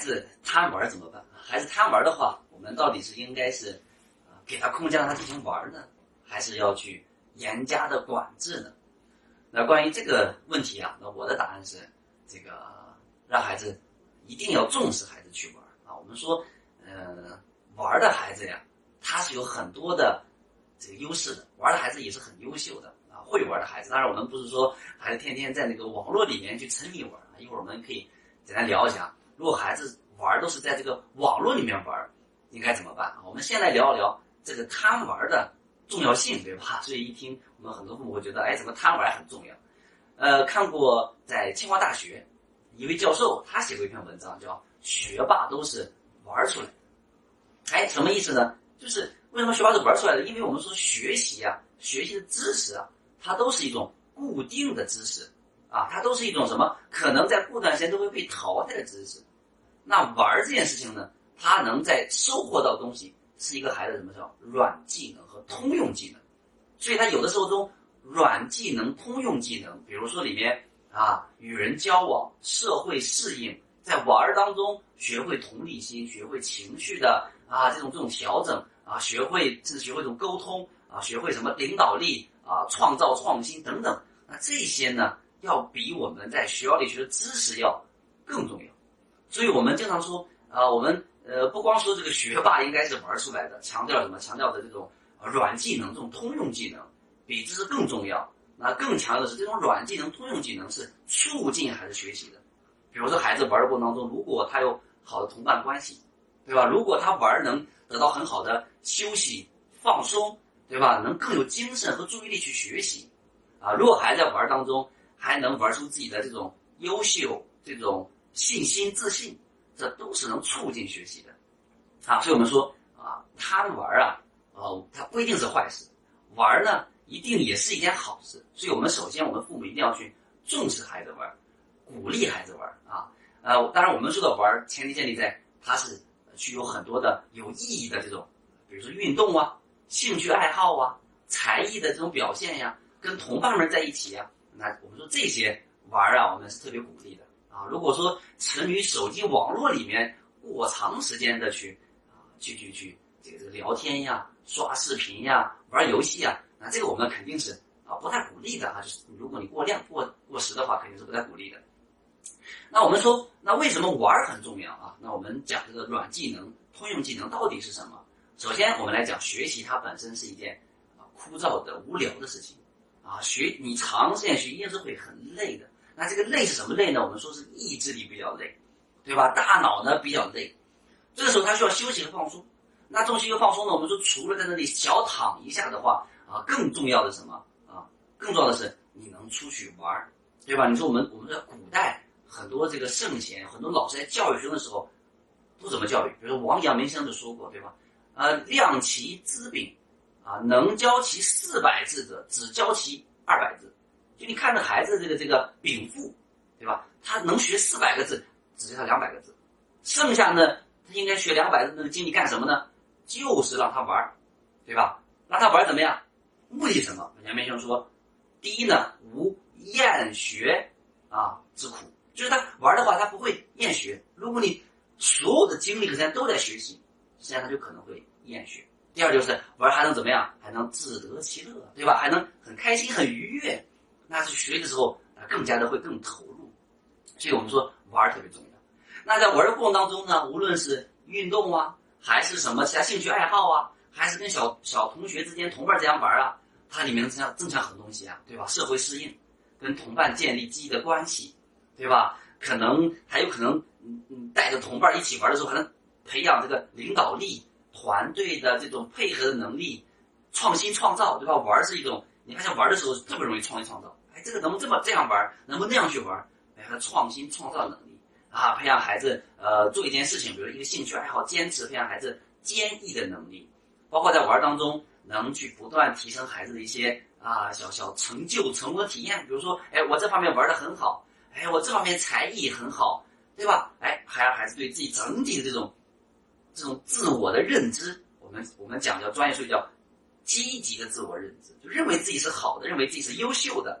子贪玩怎么办？孩子贪玩的话，我们到底是应该是给他空间让他进行玩呢，还是要去严加的管制呢？那关于这个问题啊，那我的答案是这个让孩子一定要重视孩子去玩啊。我们说，呃，玩的孩子呀，他是有很多的这个优势的，玩的孩子也是很优秀的啊。会玩的孩子，当然我们不是说孩子天天在那个网络里面去沉迷玩啊。一会儿我们可以简单聊一下，如果孩子玩都是在这个网络里面玩，应该怎么办？我们先来聊一聊这个贪玩的重要性，对吧？所以一听我们很多父母会觉得，哎，怎么贪玩很重要？呃，看过在清华大学一位教授，他写过一篇文章，叫《学霸都是玩出来的》。哎，什么意思呢？就是为什么学霸是玩出来的？因为我们说学习啊，学习的知识啊。它都是一种固定的知识，啊，它都是一种什么？可能在过段时间都会被淘汰的知识。那玩这件事情呢，他能在收获到东西，是一个孩子什么叫软技能和通用技能。所以他有的时候中软技能、通用技能，比如说里面啊，与人交往、社会适应，在玩当中学会同理心、学会情绪的啊这种这种调整啊，学会甚至学会这种沟通啊，学会什么领导力。啊，创造创新等等，那这些呢，要比我们在学校里学的知识要更重要。所以我们经常说，啊，我们呃，不光说这个学霸应该是玩出来的，强调什么？强调的这种软技能、这种通用技能，比知识更重要。那更强调的是，这种软技能、通用技能是促进孩子学习的。比如说，孩子玩的过程当中，如果他有好的同伴关系，对吧？如果他玩能得到很好的休息、放松。对吧？能更有精神和注意力去学习，啊，如果孩子在玩当中还能玩出自己的这种优秀、这种信心、自信，这都是能促进学习的，啊，所以我们说啊，贪玩啊，哦，它不一定是坏事，玩呢一定也是一件好事。所以我们首先，我们父母一定要去重视孩子玩，鼓励孩子玩啊，呃，当然我们说的玩，前提建立在他是具有很多的有意义的这种，比如说运动啊。兴趣爱好啊，才艺的这种表现呀，跟同伴们在一起呀，那我们说这些玩啊，我们是特别鼓励的啊。如果说沉迷手机网络里面过长时间的去啊，去去去这个这个聊天呀、刷视频呀、玩游戏呀，那这个我们肯定是啊不太鼓励的啊。就是如果你过量过过时的话，肯定是不太鼓励的。那我们说，那为什么玩很重要啊？那我们讲这个软技能、通用技能到底是什么？首先，我们来讲学习，它本身是一件啊枯燥的、无聊的事情，啊学你长时间学一定是会很累的。那这个累是什么累呢？我们说是意志力比较累，对吧？大脑呢比较累，这个时候他需要休息和放松。那这种休息和放松呢，我们说除了在那里小躺一下的话，啊，更重要的什么啊？更重要的是你能出去玩儿，对吧？你说我们我们在古代很多这个圣贤，很多老师在教育学生的时候不怎么教育？比如说王阳明先生就说过，对吧？呃，量其资禀，啊，能教其四百字者，只教其二百字。就你看着孩子这个这个禀赋，对吧？他能学四百个字，只教他两百个字，剩下呢，他应该学两百字那个精力干什么呢？就是让他玩儿，对吧？让他玩儿怎么样？目的什么？杨明先生说，第一呢，无厌学啊之苦，就是他玩的话，他不会厌学。如果你所有的精力和时间都在学习，实际上他就可能会。厌学。第二就是玩还能怎么样？还能自得其乐，对吧？还能很开心、很愉悦。那是学的时候啊，更加的会更投入。所以我们说玩特别重要。那在玩的过程当中呢，无论是运动啊，还是什么其他兴趣爱好啊，还是跟小小同学之间、同伴这样玩啊，它里面增强增强很多东西啊，对吧？社会适应，跟同伴建立积极的关系，对吧？可能还有可能，嗯嗯，带着同伴一起玩的时候，还能培养这个领导力。团队的这种配合的能力，创新创造，对吧？玩是一种，你发现玩的时候特别容易创新创造。这个能不能这么这样玩？能不能那样去玩？哎，他创新创造能力啊，培养孩子呃做一件事情，比如一个兴趣爱好，坚持培养孩子坚毅的能力，包括在玩当中能去不断提升孩子的一些啊小小成就、成功的体验。比如说，哎，我这方面玩的很好，哎，我这方面才艺很好，对吧？哎，还让孩子对自己整体的这种。这种自我的认知，我们我们讲叫专业术语叫积极的自我认知，就认为自己是好的，认为自己是优秀的。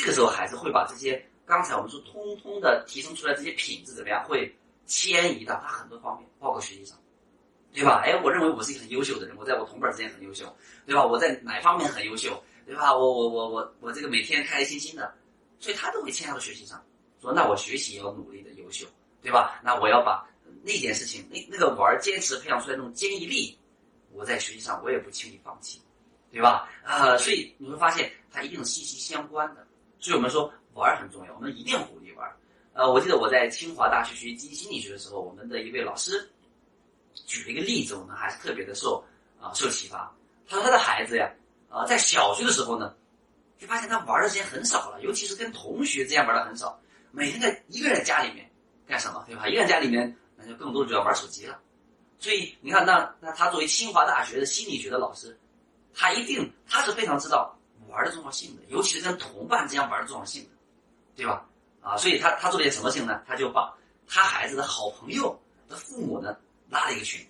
这个时候，孩子会把这些刚才我们说通通的提升出来这些品质怎么样？会迁移到他很多方面，包括学习上，对吧？哎，我认为我是一个很优秀的人，我在我同辈之间很优秀，对吧？我在哪方面很优秀，对吧？我我我我我这个每天开开心心的，所以他都会迁移到学习上，说那我学习也要努力的优秀，对吧？那我要把那件事情，那那个玩坚持培养出来那种坚毅力，我在学习上我也不轻易放弃，对吧？啊，所以你会发现它一定是息息相关的，所以我们说玩很重要，我们一定要鼓励玩。呃，我记得我在清华大学学习积极心理学的时候，我们的一位老师举了一个例子，我们还是特别的受啊受启发。他说他的孩子呀，啊，在小学的时候呢，就发现他玩的时间很少了，尤其是跟同学之间玩的很少，每天在一个人家里面干什么，对吧？一个人家里面，那就更多的就要玩手机了。所以你看，那那他作为清华大学的心理学的老师，他一定他是非常知道玩的重要性的，尤其是跟同伴之间玩的重要性，对吧？啊，所以他他做了件什么事呢？他就把他孩子的好朋友的父母呢拉了一个群，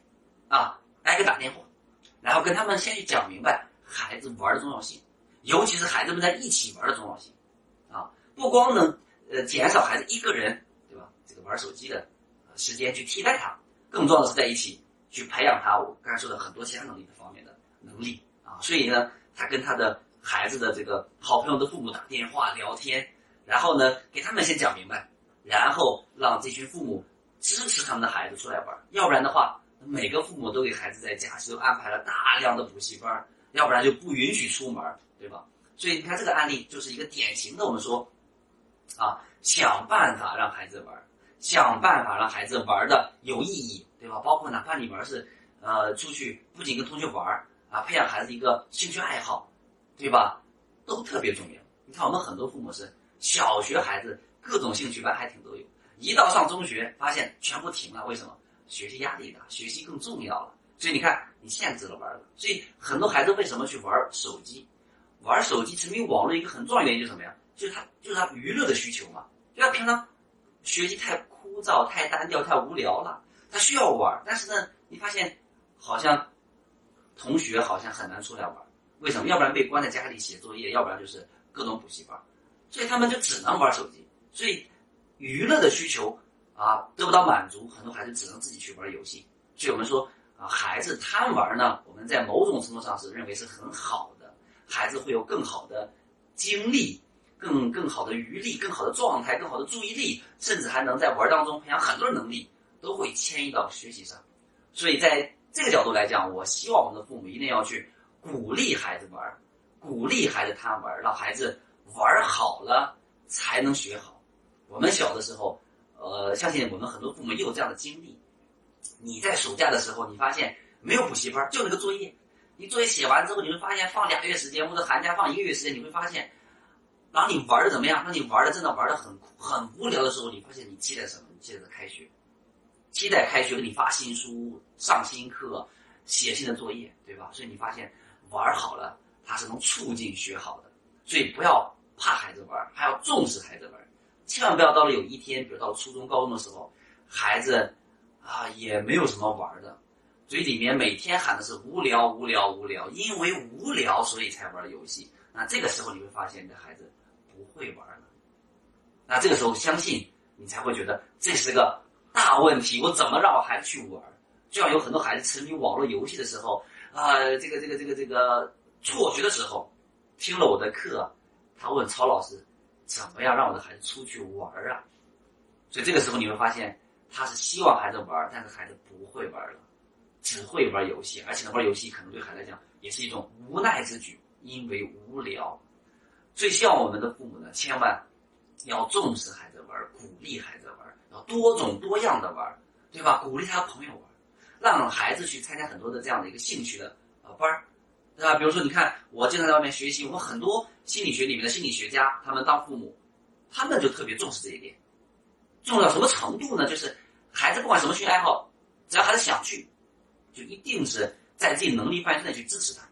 啊，挨个打电话，然后跟他们先去讲明白孩子玩的重要性，尤其是孩子们在一起玩的重要性，啊，不光能呃减少孩子一个人对吧这个玩手机的时间去替代他，更重要的是在一起去培养他我刚才说的很多其他能力的方面的能力啊，所以呢，他跟他的孩子的这个好朋友的父母打电话聊天。然后呢，给他们先讲明白，然后让这群父母支持他们的孩子出来玩。要不然的话，每个父母都给孩子在假期都安排了大量的补习班，要不然就不允许出门，对吧？所以你看这个案例就是一个典型的，我们说，啊，想办法让孩子玩，想办法让孩子玩的有意义，对吧？包括哪怕你玩是，呃，出去不仅跟同学玩啊，培养孩子一个兴趣爱好，对吧？都特别重要。你看我们很多父母是。小学孩子各种兴趣班还挺都有，一到上中学发现全部停了，为什么？学习压力大，学习更重要了。所以你看，你限制了玩了。所以很多孩子为什么去玩手机？玩手机沉迷网络一个很重要原因就是什么呀？就是他就是他娱乐的需求嘛。就他平常学习太枯燥、太单调、太无聊了，他需要玩。但是呢，你发现好像同学好像很难出来玩，为什么？要不然被关在家里写作业，要不然就是各种补习班。所以他们就只能玩手机，所以娱乐的需求啊得不到满足，很多孩子只能自己去玩游戏。所以我们说啊，孩子贪玩呢，我们在某种程度上是认为是很好的，孩子会有更好的精力、更更好的余力、更好的状态、更好的注意力，甚至还能在玩当中培养很多能力，都会迁移到学习上。所以在这个角度来讲，我希望我们的父母一定要去鼓励孩子玩，鼓励孩子贪玩，让孩子。玩好了才能学好。我们小的时候，呃，相信我们很多父母也有这样的经历。你在暑假的时候，你发现没有补习班，就那个作业。你作业写完之后，你会发现放俩月时间，或者寒假放一个月时间，你会发现，当你玩的怎么样？当你玩的真的玩的很很无聊的时候，你发现你期待什么？你期待着开学，期待开学给你发新书、上新课、写新的作业，对吧？所以你发现玩好了，它是能促进学好的。所以不要。怕孩子玩，还要重视孩子玩，千万不要到了有一天，比如到初中、高中的时候，孩子啊也没有什么玩的，嘴里面每天喊的是无聊、无聊、无聊，因为无聊所以才玩游戏。那这个时候你会发现你的孩子不会玩了。那这个时候相信你才会觉得这是个大问题，我怎么让我孩子去玩？就像有很多孩子沉迷网络游戏的时候啊，这个这个这个这个辍学的时候，听了我的课。他问曹老师：“怎么样让我的孩子出去玩啊？”所以这个时候你会发现，他是希望孩子玩，但是孩子不会玩了，只会玩游戏，而且呢，玩游戏可能对孩子来讲也是一种无奈之举，因为无聊。所以希望我们的父母呢，千万要重视孩子玩，鼓励孩子玩，要多种多样的玩，对吧？鼓励他朋友玩，让孩子去参加很多的这样的一个兴趣的呃班儿。对吧？比如说，你看我经常在外面学习，我们很多心理学里面的心理学家，他们当父母，他们就特别重视这一点，重到什么程度呢？就是孩子不管什么兴趣爱好，只要孩子想去，就一定是在自己能力范围内去支持他，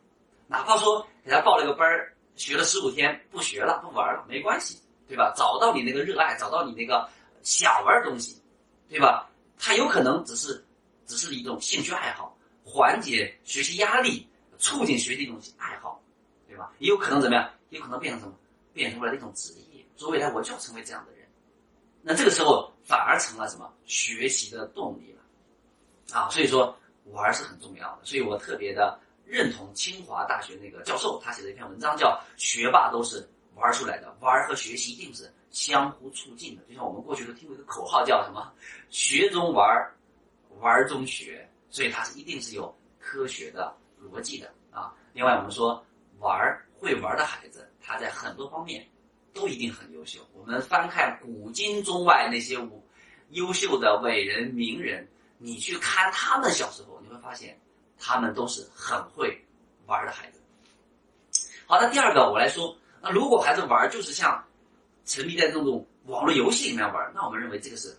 哪怕说给他报了个班儿，学了十五天不学了不玩了没关系，对吧？找到你那个热爱，找到你那个想玩的东西，对吧？他有可能只是只是一种兴趣爱好，缓解学习压力。促进学习的东西爱好，对吧？也有可能怎么样？也有可能变成什么？变成了一种职业。说未来我就要成为这样的人。那这个时候，反而成了什么学习的动力了啊。所以说玩是很重要的，所以我特别的认同清华大学那个教授他写的一篇文章，叫“学霸都是玩出来的”，玩和学习一定是相互促进的。就像我们过去都听过一个口号，叫什么“学中玩，玩中学”，所以它是一定是有科学的逻辑的啊。另外，我们说玩会玩的孩子，他在很多方面。都一定很优秀。我们翻看古今中外那些优秀的伟人名人，你去看他们小时候，你会发现他们都是很会玩的孩子。好，那第二个我来说，那如果孩子玩就是像沉迷在这种网络游戏里面玩，那我们认为这个是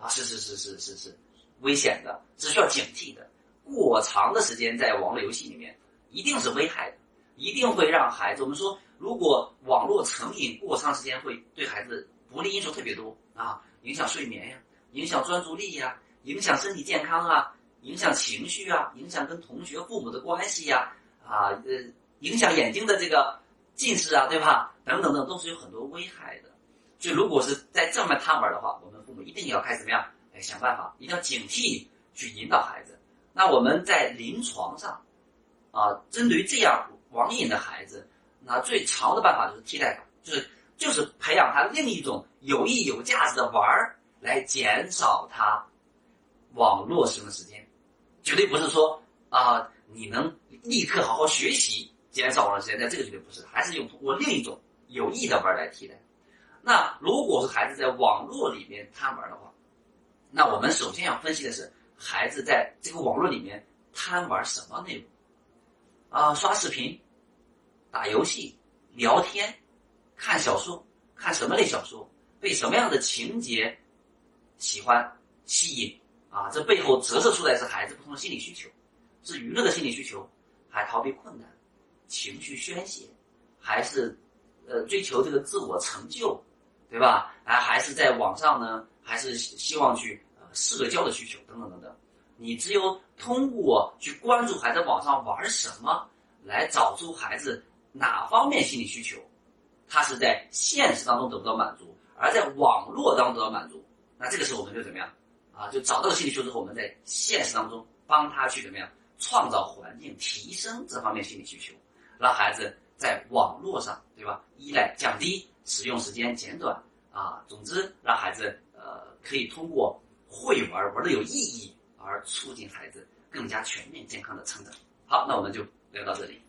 啊，是是是是是是危险的，是需要警惕的。过长的时间在网络游戏里面，一定是危害的，一定会让孩子我们说。如果网络成瘾过长时间，会对孩子不利因素特别多啊，影响睡眠呀，影响专注力呀，影响身体健康啊，影响情绪啊，影响跟同学、父母的关系呀，啊，呃，影响眼睛的这个近视啊，对吧？等等等，都是有很多危害的。所以，如果是在这么贪玩的话，我们父母一定要开始怎么样？哎，想办法，一定要警惕，去引导孩子。那我们在临床上，啊，针对于这样网瘾的孩子。那最长的办法就是替代，就是就是培养他另一种有益有价值的玩儿，来减少他网络使用时间，绝对不是说啊你能立刻好好学习减少网络时间，但这个绝对不是，还是用通过另一种有益的玩儿来替代。那如果是孩子在网络里面贪玩的话，那我们首先要分析的是孩子在这个网络里面贪玩什么内容啊？刷视频。打游戏、聊天、看小说，看什么类小说？被什么样的情节喜欢吸引啊？这背后折射出来是孩子不同的心理需求，是娱乐的心理需求，还逃避困难、情绪宣泄，还是呃追求这个自我成就，对吧？啊，还是在网上呢？还是希望去呃社交的需求等等等等？你只有通过去关注孩子网上玩什么，来找出孩子。哪方面心理需求，他是在现实当中得不到满足，而在网络当中得到满足，那这个时候我们就怎么样啊？就找到了心理需求之后，我们在现实当中帮他去怎么样创造环境，提升这方面心理需求，让孩子在网络上，对吧？依赖降低，使用时间减短啊。总之，让孩子可以通过会玩玩的有意义，而促进孩子更加全面健康的成长。好，那我们就聊到这里。